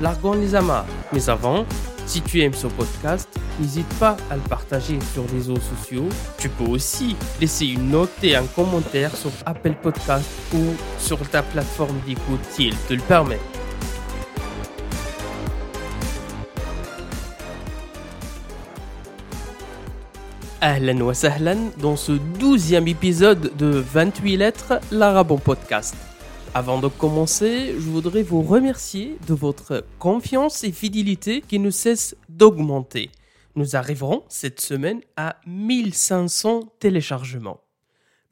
largons les amarres. Mais avant, si tu aimes ce podcast, n'hésite pas à le partager sur les réseaux sociaux. Tu peux aussi laisser une note et un commentaire sur Apple Podcast ou sur ta plateforme d'écoute si elle te le permet. Ahlan wa sahlan dans ce douzième épisode de 28 lettres, l'Arabon Podcast. Avant de commencer, je voudrais vous remercier de votre confiance et fidélité qui ne cesse d'augmenter. Nous arriverons cette semaine à 1500 téléchargements.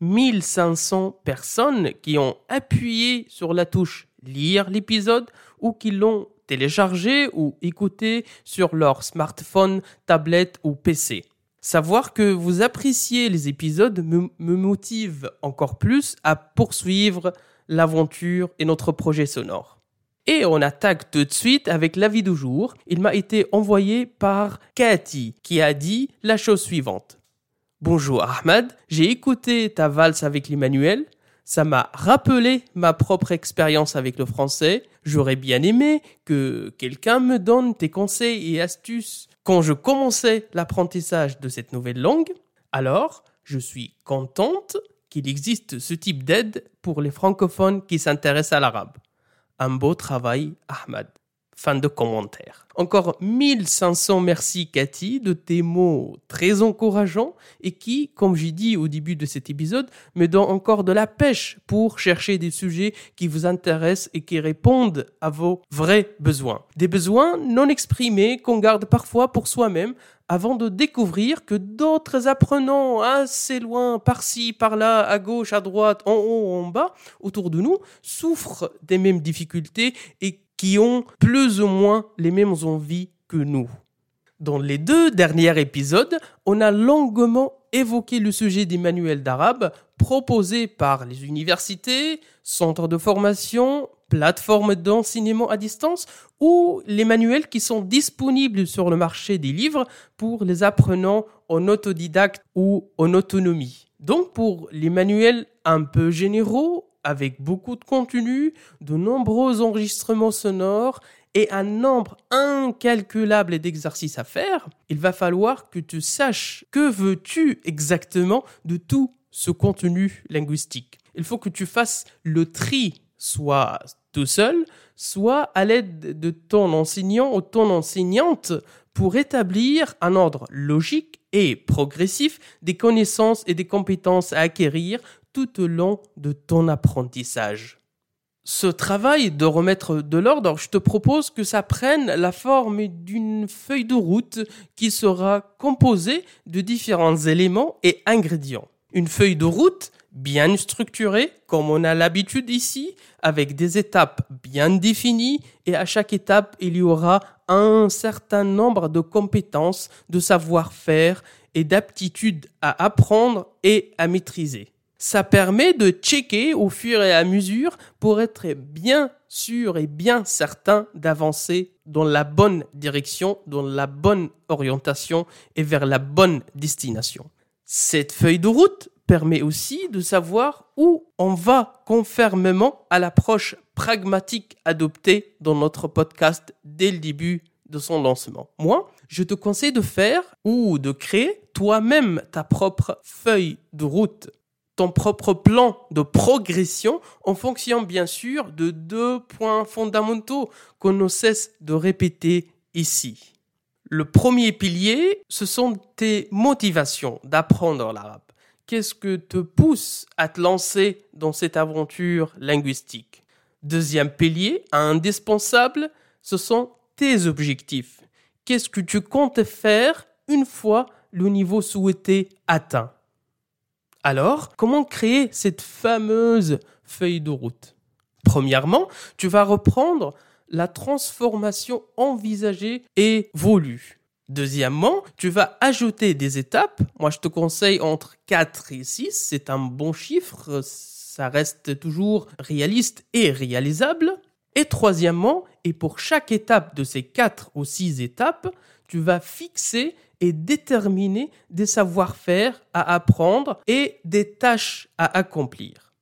1500 personnes qui ont appuyé sur la touche lire l'épisode ou qui l'ont téléchargé ou écouté sur leur smartphone, tablette ou PC. Savoir que vous appréciez les épisodes me, motive encore plus à poursuivre l'aventure et notre projet sonore. Et on attaque tout de suite avec l'avis du jour. Il m'a été envoyé par Cathy qui a dit la chose suivante. Bonjour Ahmad, j'ai écouté ta valse avec l'Emmanuel. Ça m'a rappelé ma propre expérience avec le français. J'aurais bien aimé que quelqu'un me donne tes conseils et astuces quand je commençais l'apprentissage de cette nouvelle langue, alors je suis contente qu'il existe ce type d'aide pour les francophones qui s'intéressent à l'arabe. Un beau travail, Ahmad. Fin de commentaire. Encore 1500 merci Cathy de tes mots très encourageants et qui, comme j'ai dit au début de cet épisode, me donnent encore de la pêche pour chercher des sujets qui vous intéressent et qui répondent à vos vrais besoins. Des besoins non exprimés qu'on garde parfois pour soi-même avant de découvrir que d'autres apprenants assez loin, par-ci, par-là, à gauche, à droite, en haut, en bas, autour de nous, souffrent des mêmes difficultés et qui ont plus ou moins les mêmes envies que nous. Dans les deux derniers épisodes, on a longuement évoqué le sujet des manuels d'arabe proposés par les universités, centres de formation, plateformes d'enseignement à distance ou les manuels qui sont disponibles sur le marché des livres pour les apprenants en autodidacte ou en autonomie. Donc pour les manuels un peu généraux, avec beaucoup de contenu, de nombreux enregistrements sonores et un nombre incalculable d'exercices à faire, il va falloir que tu saches que veux-tu exactement de tout ce contenu linguistique. Il faut que tu fasses le tri, soit tout seul, soit à l'aide de ton enseignant ou ton enseignante pour établir un ordre logique et progressif des connaissances et des compétences à acquérir tout au long de ton apprentissage. Ce travail de remettre de l'ordre, je te propose que ça prenne la forme d'une feuille de route qui sera composée de différents éléments et ingrédients. Une feuille de route bien structurée, comme on a l'habitude ici, avec des étapes bien définies, et à chaque étape, il y aura un certain nombre de compétences, de savoir-faire et d'aptitudes à apprendre et à maîtriser ça permet de checker au fur et à mesure pour être bien sûr et bien certain d'avancer dans la bonne direction, dans la bonne orientation et vers la bonne destination. Cette feuille de route permet aussi de savoir où on va conformément à l'approche pragmatique adoptée dans notre podcast dès le début de son lancement. Moi, je te conseille de faire ou de créer toi-même ta propre feuille de route ton propre plan de progression en fonction bien sûr de deux points fondamentaux qu'on ne cesse de répéter ici. Le premier pilier, ce sont tes motivations d'apprendre l'arabe. Qu'est-ce que te pousse à te lancer dans cette aventure linguistique? Deuxième pilier, indispensable, ce sont tes objectifs. Qu'est-ce que tu comptes faire une fois le niveau souhaité atteint? Alors, comment créer cette fameuse feuille de route? Premièrement, tu vas reprendre la transformation envisagée et voulue. Deuxièmement, tu vas ajouter des étapes. Moi, je te conseille entre 4 et 6. C'est un bon chiffre. Ça reste toujours réaliste et réalisable. Et troisièmement, et pour chaque étape de ces 4 ou 6 étapes, tu vas fixer et déterminer des savoir-faire à apprendre et des tâches à accomplir.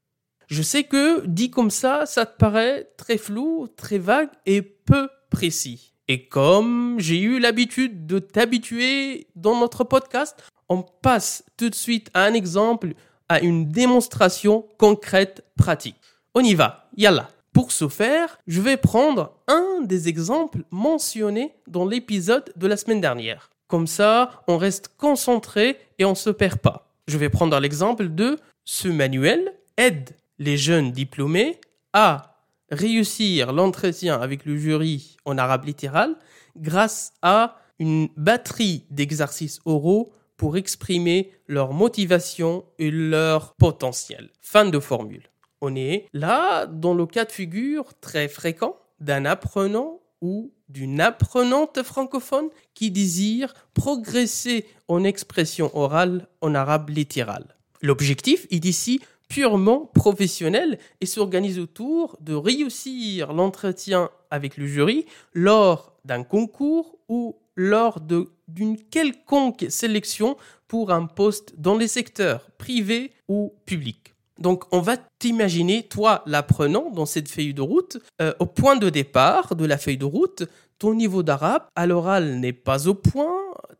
Je sais que dit comme ça, ça te paraît très flou, très vague et peu précis. Et comme j'ai eu l'habitude de t'habituer dans notre podcast, on passe tout de suite à un exemple, à une démonstration concrète, pratique. On y va, yalla. Pour ce faire, je vais prendre un des exemples mentionnés dans l'épisode de la semaine dernière. Comme ça, on reste concentré et on se perd pas. Je vais prendre l'exemple de ce manuel aide les jeunes diplômés à réussir l'entretien avec le jury en arabe littéral grâce à une batterie d'exercices oraux pour exprimer leur motivation et leur potentiel. Fin de formule. On est là dans le cas de figure très fréquent d'un apprenant ou d'une apprenante francophone qui désire progresser en expression orale en arabe littéral. L'objectif est ici purement professionnel et s'organise autour de réussir l'entretien avec le jury lors d'un concours ou lors d'une quelconque sélection pour un poste dans les secteurs privés ou publics. Donc on va t'imaginer, toi l'apprenant dans cette feuille de route, euh, au point de départ de la feuille de route, ton niveau d'arabe à l'oral n'est pas au point,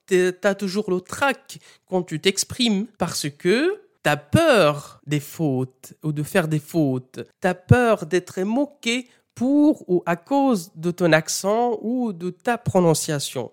tu as toujours le trac quand tu t'exprimes parce que T'as peur des fautes ou de faire des fautes. T'as peur d'être moqué pour ou à cause de ton accent ou de ta prononciation.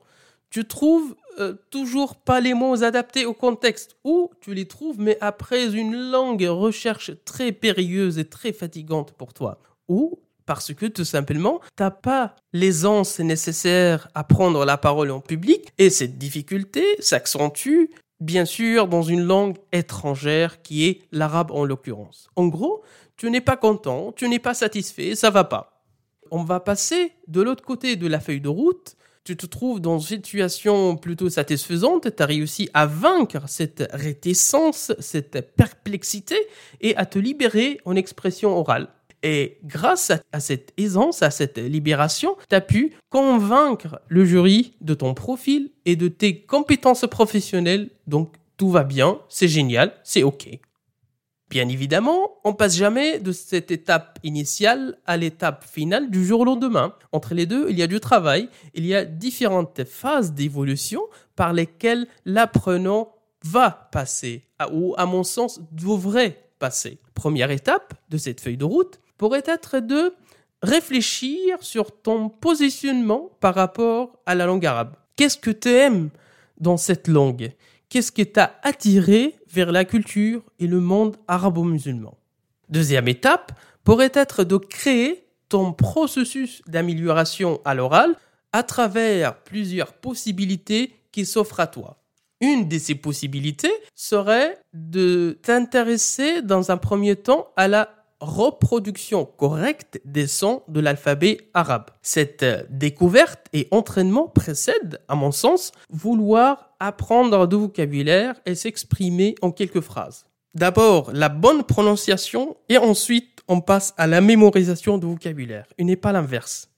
Tu trouves euh, toujours pas les mots adaptés au contexte ou tu les trouves mais après une longue recherche très périlleuse et très fatigante pour toi. Ou parce que tout simplement, t'as pas l'aisance nécessaire à prendre la parole en public et cette difficulté s'accentue bien sûr dans une langue étrangère qui est l'arabe en l'occurrence. En gros, tu n'es pas content, tu n'es pas satisfait, ça va pas. On va passer de l'autre côté de la feuille de route. Tu te trouves dans une situation plutôt satisfaisante, tu as réussi à vaincre cette réticence, cette perplexité et à te libérer en expression orale. Et grâce à, cette aisance, à cette libération, tu as pu convaincre le jury de ton profil et de tes compétences professionnelles. Donc tout va bien, c'est génial, c'est OK. Bien évidemment, on passe jamais de cette étape initiale à l'étape finale du jour au lendemain. Entre les deux, il y a du travail, il y a différentes phases d'évolution par lesquelles l'apprenant va passer, ou à mon sens devrait passer. Première étape de cette feuille de route, pourrait être de réfléchir sur ton positionnement par rapport à la langue arabe. Qu'est-ce que tu aimes dans cette langue? Qu'est-ce qui t'a attiré vers la culture et le monde arabo-musulman? Deuxième étape pourrait être de créer ton processus d'amélioration à l'oral à travers plusieurs possibilités qui s'offrent à toi. Une de ces possibilités serait de t'intéresser dans un premier temps à la reproduction correcte des sons de l'alphabet arabe. Cette euh, découverte et entraînement précèdent, à mon sens, vouloir apprendre du vocabulaire et s'exprimer en quelques phrases. D'abord, la bonne prononciation et ensuite on passe à la mémorisation du vocabulaire, et n'est pas l'inverse.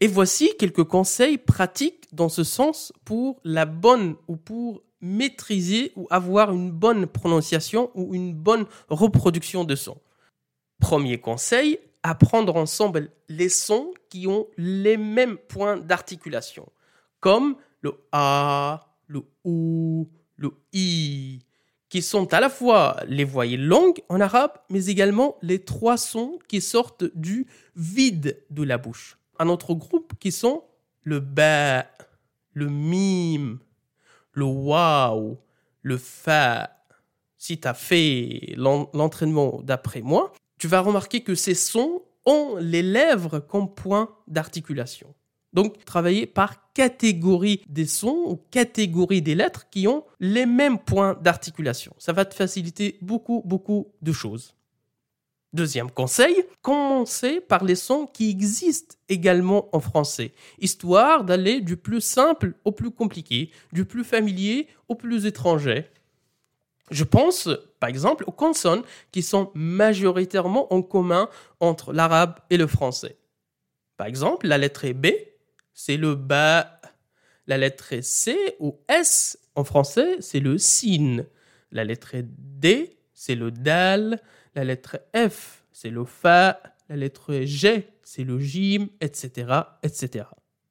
Et voici quelques conseils pratiques dans ce sens pour la bonne ou pour maîtriser ou avoir une bonne prononciation ou une bonne reproduction de son. Premier conseil, apprendre ensemble les sons qui ont les mêmes points d'articulation, comme le A, le OU, le I, qui sont à la fois les voyelles longues en arabe, mais également les trois sons qui sortent du vide de la bouche. Un autre groupe qui sont le ba, le mime, le waouh, le fa. Si tu as fait l'entraînement d'après moi, tu vas remarquer que ces sons ont les lèvres comme point d'articulation. Donc, travailler par catégorie des sons ou catégorie des lettres qui ont les mêmes points d'articulation. Ça va te faciliter beaucoup, beaucoup de choses. Deuxième conseil, commencez par les sons qui existent également en français, histoire d'aller du plus simple au plus compliqué, du plus familier au plus étranger. Je pense, par exemple, aux consonnes qui sont majoritairement en commun entre l'arabe et le français. Par exemple, la lettre B, c'est le ba. La lettre C ou S en français, c'est le sin. La lettre D, c'est le dal. La lettre F, c'est le fa. La lettre G, c'est le jim, etc., etc.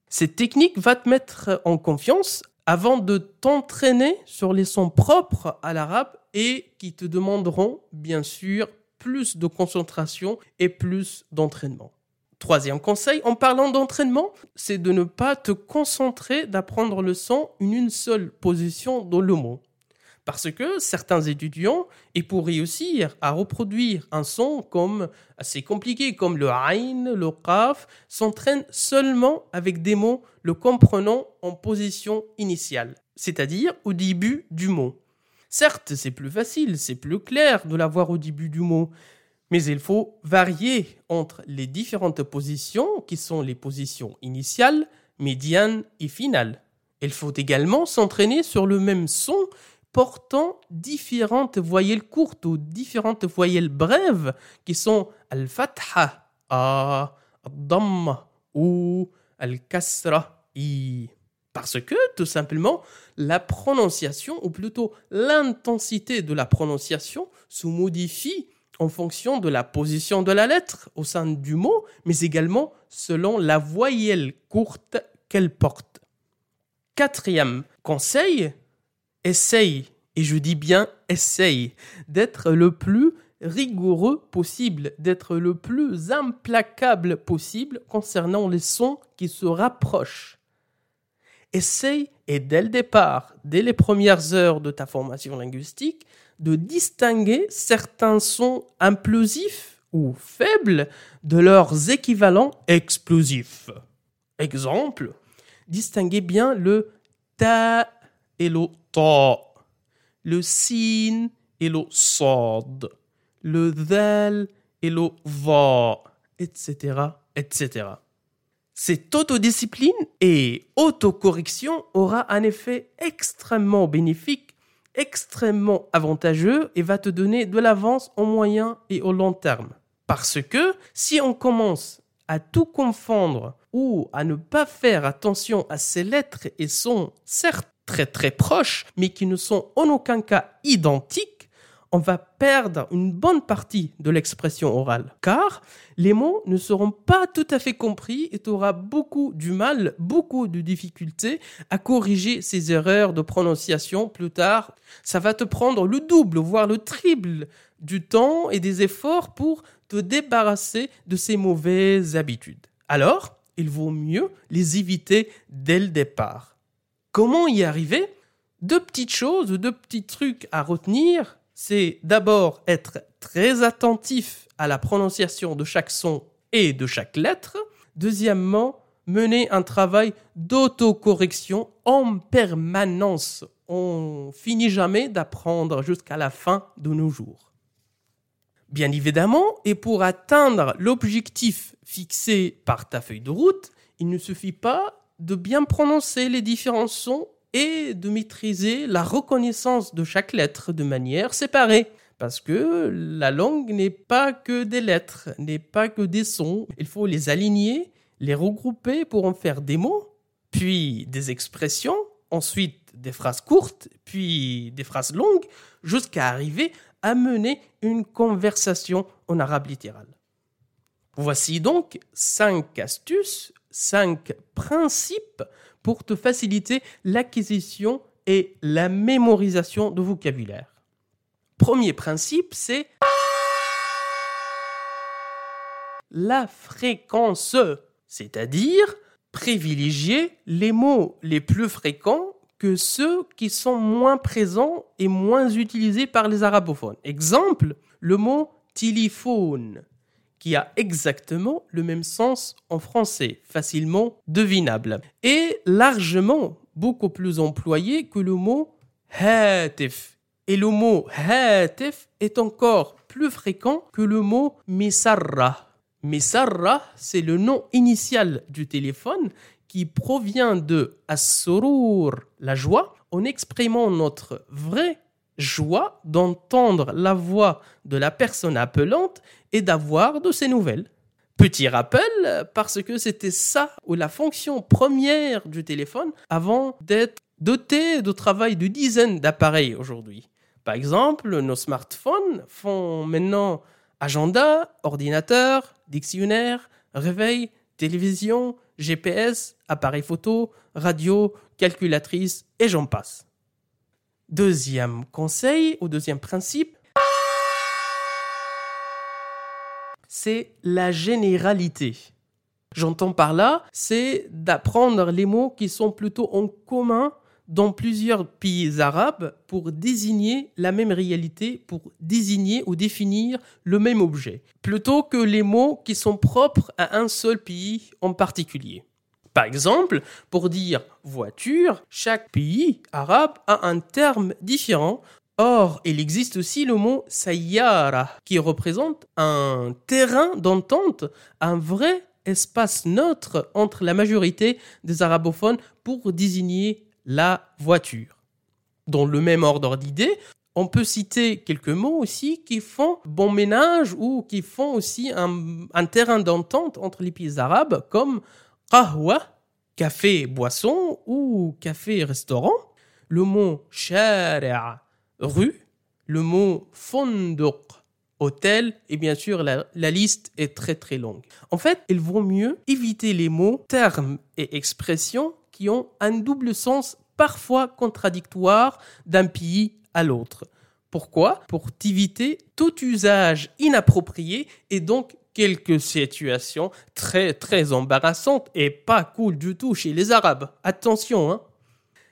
Cette technique va te mettre en confiance avant de t'entraîner sur les sons propres à l'arabe et qui te demanderont, bien sûr, plus de concentration et plus d'entraînement. Troisième conseil, en parlant d'entraînement, c'est de ne pas te concentrer d'apprendre le son en une seule position dans le mot. Parce que certains étudiants, et pour réussir à reproduire un son comme assez compliqué comme le ain, le qaf, s'entraînent seulement avec des mots le comprenant en position initiale, c'est-à-dire au début du mot. Certes, c'est plus facile, c'est plus clair de l'avoir au début du mot, mais il faut varier entre les différentes positions qui sont les positions initiales, médianes et finales. Il faut également s'entraîner sur le même son portant différentes voyelles courtes ou différentes voyelles brèves qui sont al-fatha, a, al-damma ou al-kasra, i. Parce que, tout simplement, la prononciation, ou plutôt l'intensité de la prononciation, se modifie en fonction de la position de la lettre au sein du mot, mais également selon la voyelle courte qu'elle porte. Quatrième conseil, essaye, et je dis bien essaye, d'être le plus rigoureux possible, d'être le plus implacable possible concernant les sons qui se rapprochent. Essaye, et dès le départ, dès les premières heures de ta formation linguistique, de distinguer certains sons implosifs ou faibles de leurs équivalents explosifs. Exemple, distinguez bien le ta et le le sin et le sad, le dhal et le va, etc., etc. Cette autodiscipline et autocorrection aura un effet extrêmement bénéfique, extrêmement avantageux et va te donner de l'avance au moyen et au long terme. Parce que si on commence à tout confondre ou à ne pas faire attention à ces lettres et sons certes très très proches, mais qui ne sont en aucun cas identiques, on va perdre une bonne partie de l'expression orale, car les mots ne seront pas tout à fait compris et tu auras beaucoup du mal, beaucoup de difficultés à corriger ces erreurs de prononciation plus tard. Ça va te prendre le double, voire le triple du temps et des efforts pour te débarrasser de ces mauvaises habitudes. Alors, il vaut mieux les éviter dès le départ. Comment y arriver? Deux petites choses, deux petits trucs à retenir. C'est d'abord être très attentif à la prononciation de chaque son et de chaque lettre. Deuxièmement, mener un travail d'autocorrection en permanence. On finit jamais d'apprendre jusqu'à la fin de nos jours. Bien évidemment, et pour atteindre l'objectif fixé par ta feuille de route, il ne suffit pas de bien prononcer les différents sons et de maîtriser la reconnaissance de chaque lettre de manière séparée. Parce que la langue n'est pas que des lettres, n'est pas que des sons. Il faut les aligner, les regrouper pour en faire des mots, puis des expressions, ensuite des phrases courtes, puis des phrases longues, jusqu'à arriver à mener une conversation en arabe littéral. Voici donc cinq astuces, cinq principes pour te faciliter l'acquisition et la mémorisation de vocabulaire. Premier principe, c'est la fréquence, c'est-à-dire privilégier les mots les plus fréquents que ceux qui sont moins présents et moins utilisés par les arabophones. Exemple, le mot téléphone qui a exactement le même sens en français, facilement devinable, et largement beaucoup plus employé que le mot hatif. Et le mot hatif est encore plus fréquent que le mot misarra. Misarra, c'est le nom initial du téléphone qui provient de as-surur, la joie, en exprimant notre vraie joie d'entendre la voix de la personne appelante et d'avoir de ses nouvelles. Petit rappel, parce que c'était ça ou la fonction première du téléphone avant d'être doté de travail de dizaines d'appareils aujourd'hui. Par exemple, nos smartphones font maintenant agenda, ordinateur, dictionnaire, réveil, télévision, GPS, appareil photo, radio, calculatrice et j'en passe. Deuxième conseil ou deuxième principe, c'est la généralité. J'entends par là, c'est d'apprendre les mots qui sont plutôt en commun dans plusieurs pays arabes pour désigner la même réalité, pour désigner ou définir le même objet, plutôt que les mots qui sont propres à un seul pays en particulier. Par exemple, pour dire voiture, chaque pays arabe a un terme différent. Or, il existe aussi le mot sayyara, qui représente un terrain d'entente, un vrai espace neutre entre la majorité des arabophones pour désigner la voiture. Dans le même ordre d'idées, on peut citer quelques mots aussi qui font bon ménage ou qui font aussi un, terrain d'entente entre les pays arabes, comme qahwa, café boisson ou café restaurant? Le mot shari'a, rue. Le mot fonduq, hôtel. Et bien sûr, la liste est très très longue. En fait, il vaut mieux éviter les mots, termes et expressions qui ont un double sens parfois contradictoire d'un pays à l'autre. Pourquoi? Pour éviter tout usage inapproprié et donc quelques situations très très embarrassantes et pas cool du tout chez les Arabes. Attention, hein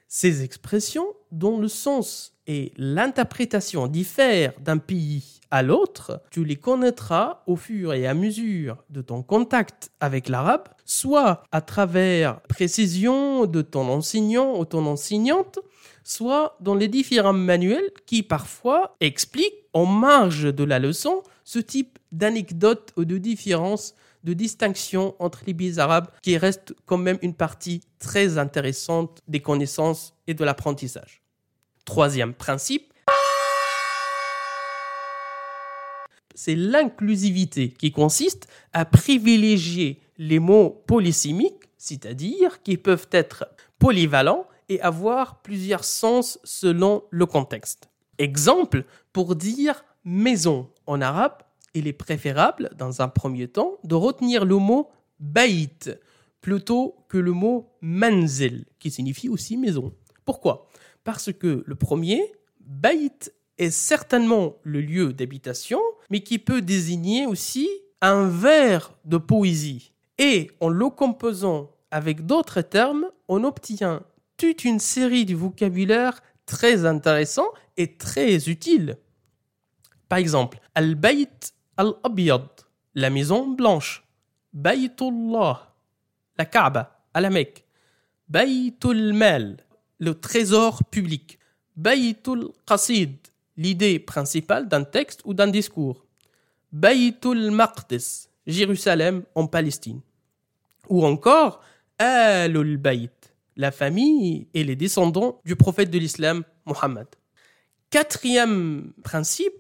Ces expressions dont le sens et l'interprétation diffèrent d'un pays à l'autre, tu les connaîtras au fur et à mesure de ton contact avec l'arabe, soit à travers précision de ton enseignant ou ton enseignante, soit dans les différents manuels qui parfois expliquent en marge de la leçon ce type d'anecdotes ou de différences, de distinctions entre les arabes qui restent quand même une partie très intéressante des connaissances et de l'apprentissage. Troisième principe, c'est l'inclusivité qui consiste à privilégier les mots polysémiques, c'est-à-dire qui peuvent être polyvalents avoir plusieurs sens selon le contexte. Exemple, pour dire maison en arabe, il est préférable, dans un premier temps, de retenir le mot baït plutôt que le mot manzil, qui signifie aussi maison. Pourquoi? Parce que le premier, baït, est certainement le lieu d'habitation, mais qui peut désigner aussi un vers de poésie. Et en le composant avec d'autres termes, on obtient une série de vocabulaire très intéressant et très utile. Par exemple, Al-Bayt al-Abyad, la maison blanche. Baytullah, la Kaaba, à la Mecque. Baytul Mal, le trésor public. Baytul Qasid, l'idée principale d'un texte ou d'un discours. Baytul Maqdis, Jérusalem en Palestine. Ou encore Alul Bayt, la famille et les descendants du prophète de l'islam, Mohammed. Quatrième principe,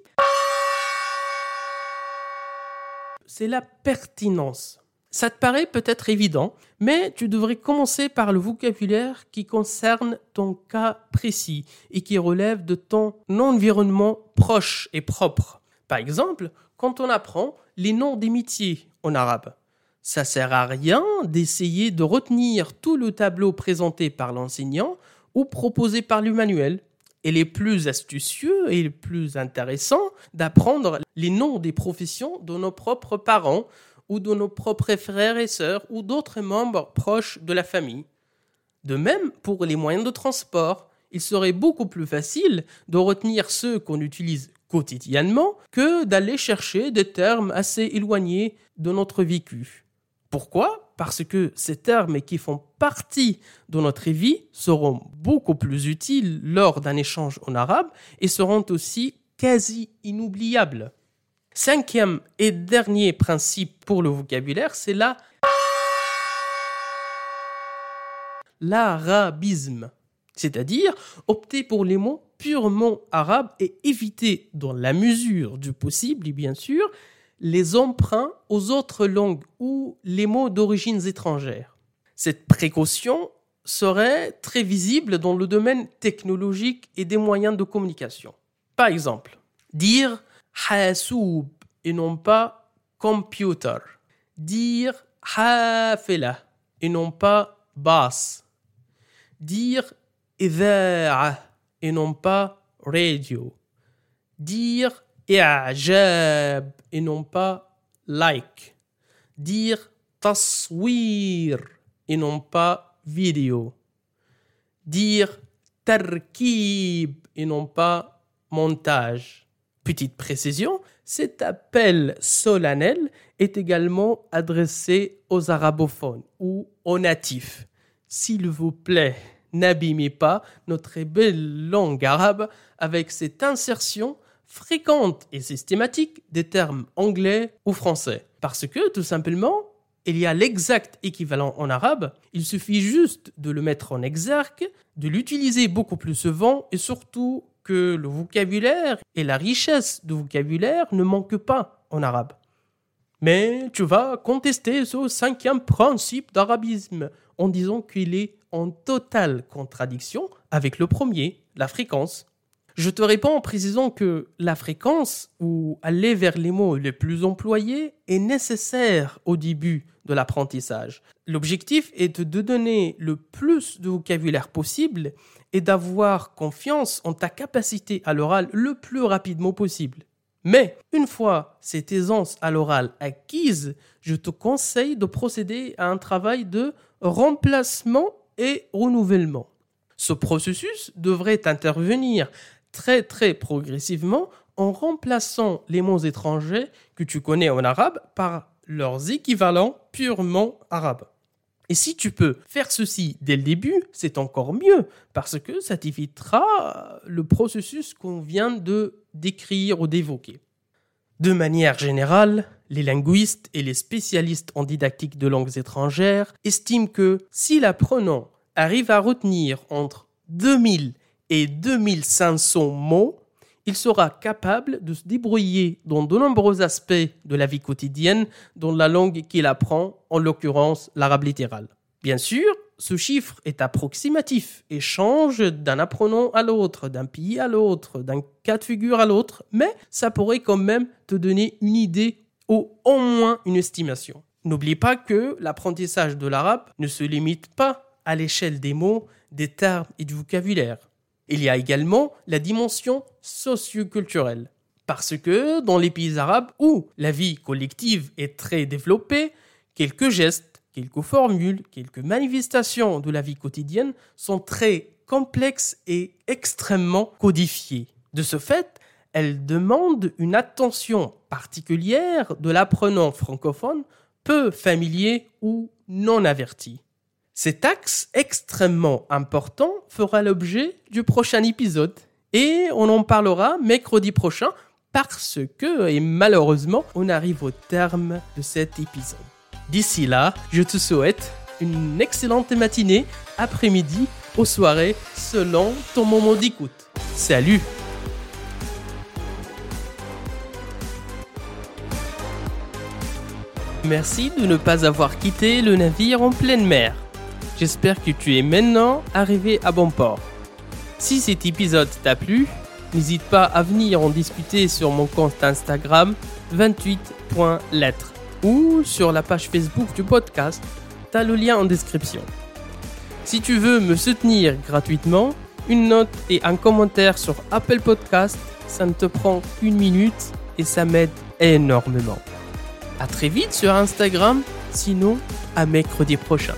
c'est la pertinence. Ça te paraît peut-être évident, mais tu devrais commencer par le vocabulaire qui concerne ton cas précis et qui relève de ton environnement proche et propre. Par exemple, quand on apprend les noms des métiers en arabe, ça sert à rien d'essayer de retenir tout le tableau présenté par l'enseignant ou proposé par le manuel. Il est plus astucieux et plus intéressant d'apprendre les noms des professions de nos propres parents ou de nos propres frères et sœurs ou d'autres membres proches de la famille. De même, pour les moyens de transport, il serait beaucoup plus facile de retenir ceux qu'on utilise quotidiennement que d'aller chercher des termes assez éloignés de notre vécu. Pourquoi? Parce que ces termes qui font partie de notre vie seront beaucoup plus utiles lors d'un échange en arabe et seront aussi quasi inoubliables. Cinquième et dernier principe pour le vocabulaire, c'est la l'arabisme, c'est-à-dire opter pour les mots purement arabes et éviter, dans la mesure du possible, bien sûr, les emprunts aux autres langues ou les mots d'origine étrangère. Cette précaution serait très visible dans le domaine technologique et des moyens de communication. Par exemple, dire hasoub et non pas computer. Dire hafela et non pas bas. Dire idha'a et non pas radio. Dire et non pas like. Dire taswir et non pas vidéo. Dire tarkib et non pas montage. Petite précision, cet appel solennel est également adressé aux arabophones ou aux natifs. S'il vous plaît, n'abîmez pas notre belle langue arabe avec cette insertion fréquente et systématique des termes anglais ou français. Parce que, tout simplement, il y a l'exact équivalent en arabe, il suffit juste de le mettre en exergue, de l'utiliser beaucoup plus souvent et surtout que le vocabulaire et la richesse du vocabulaire ne manquent pas en arabe. Mais tu vas contester ce cinquième principe d'arabisme en disant qu'il est en totale contradiction avec le premier, la fréquence. Je te réponds en précisant que la fréquence, ou aller vers les mots les plus employés, est nécessaire au début de l'apprentissage. L'objectif est de donner le plus de vocabulaire possible et d'avoir confiance en ta capacité à l'oral le plus rapidement possible. Mais une fois cette aisance à l'oral acquise, je te conseille de procéder à un travail de remplacement et renouvellement. Ce processus devrait intervenir très très progressivement en remplaçant les mots étrangers que tu connais en arabe par leurs équivalents purement arabes. Et si tu peux faire ceci dès le début, c'est encore mieux, parce que ça t'évitera le processus qu'on vient de décrire ou d'évoquer. De manière générale, les linguistes et les spécialistes en didactique de langues étrangères estiment que si l'apprenant arrive à retenir entre 2000 et 2500 mots, il sera capable de se débrouiller dans de nombreux aspects de la vie quotidienne dans la langue qu'il apprend, en l'occurrence l'arabe littéral. Bien sûr, ce chiffre est approximatif et change d'un apprenant à l'autre, d'un pays à l'autre, d'un cas de figure à l'autre, mais ça pourrait quand même te donner une idée ou au moins une estimation. N'oublie pas que l'apprentissage de l'arabe ne se limite pas à l'échelle des mots, des termes et du vocabulaire. Il y a également la dimension socioculturelle. Parce que dans les pays arabes où la vie collective est très développée, quelques gestes, quelques formules, quelques manifestations de la vie quotidienne sont très complexes et extrêmement codifiées. De ce fait, elles demandent une attention particulière de l'apprenant francophone peu familier ou non averti. Cet axe extrêmement important fera l'objet du prochain épisode et on en parlera mercredi prochain parce que, et malheureusement, on arrive au terme de cet épisode. D'ici là, je te souhaite une excellente matinée, après-midi ou soirée selon ton moment d'écoute. Salut Merci de ne pas avoir quitté le navire en pleine mer. J'espère que tu es maintenant arrivé à bon port. Si cet épisode t'a plu, n'hésite pas à venir en discuter sur mon compte Instagram 28.lettres ou sur la page Facebook du podcast. T'as le lien en description. Si tu veux me soutenir gratuitement, une note et un commentaire sur Apple Podcast, ça ne te prend qu'une minute et ça m'aide énormément. À très vite sur Instagram, sinon à mercredi prochain.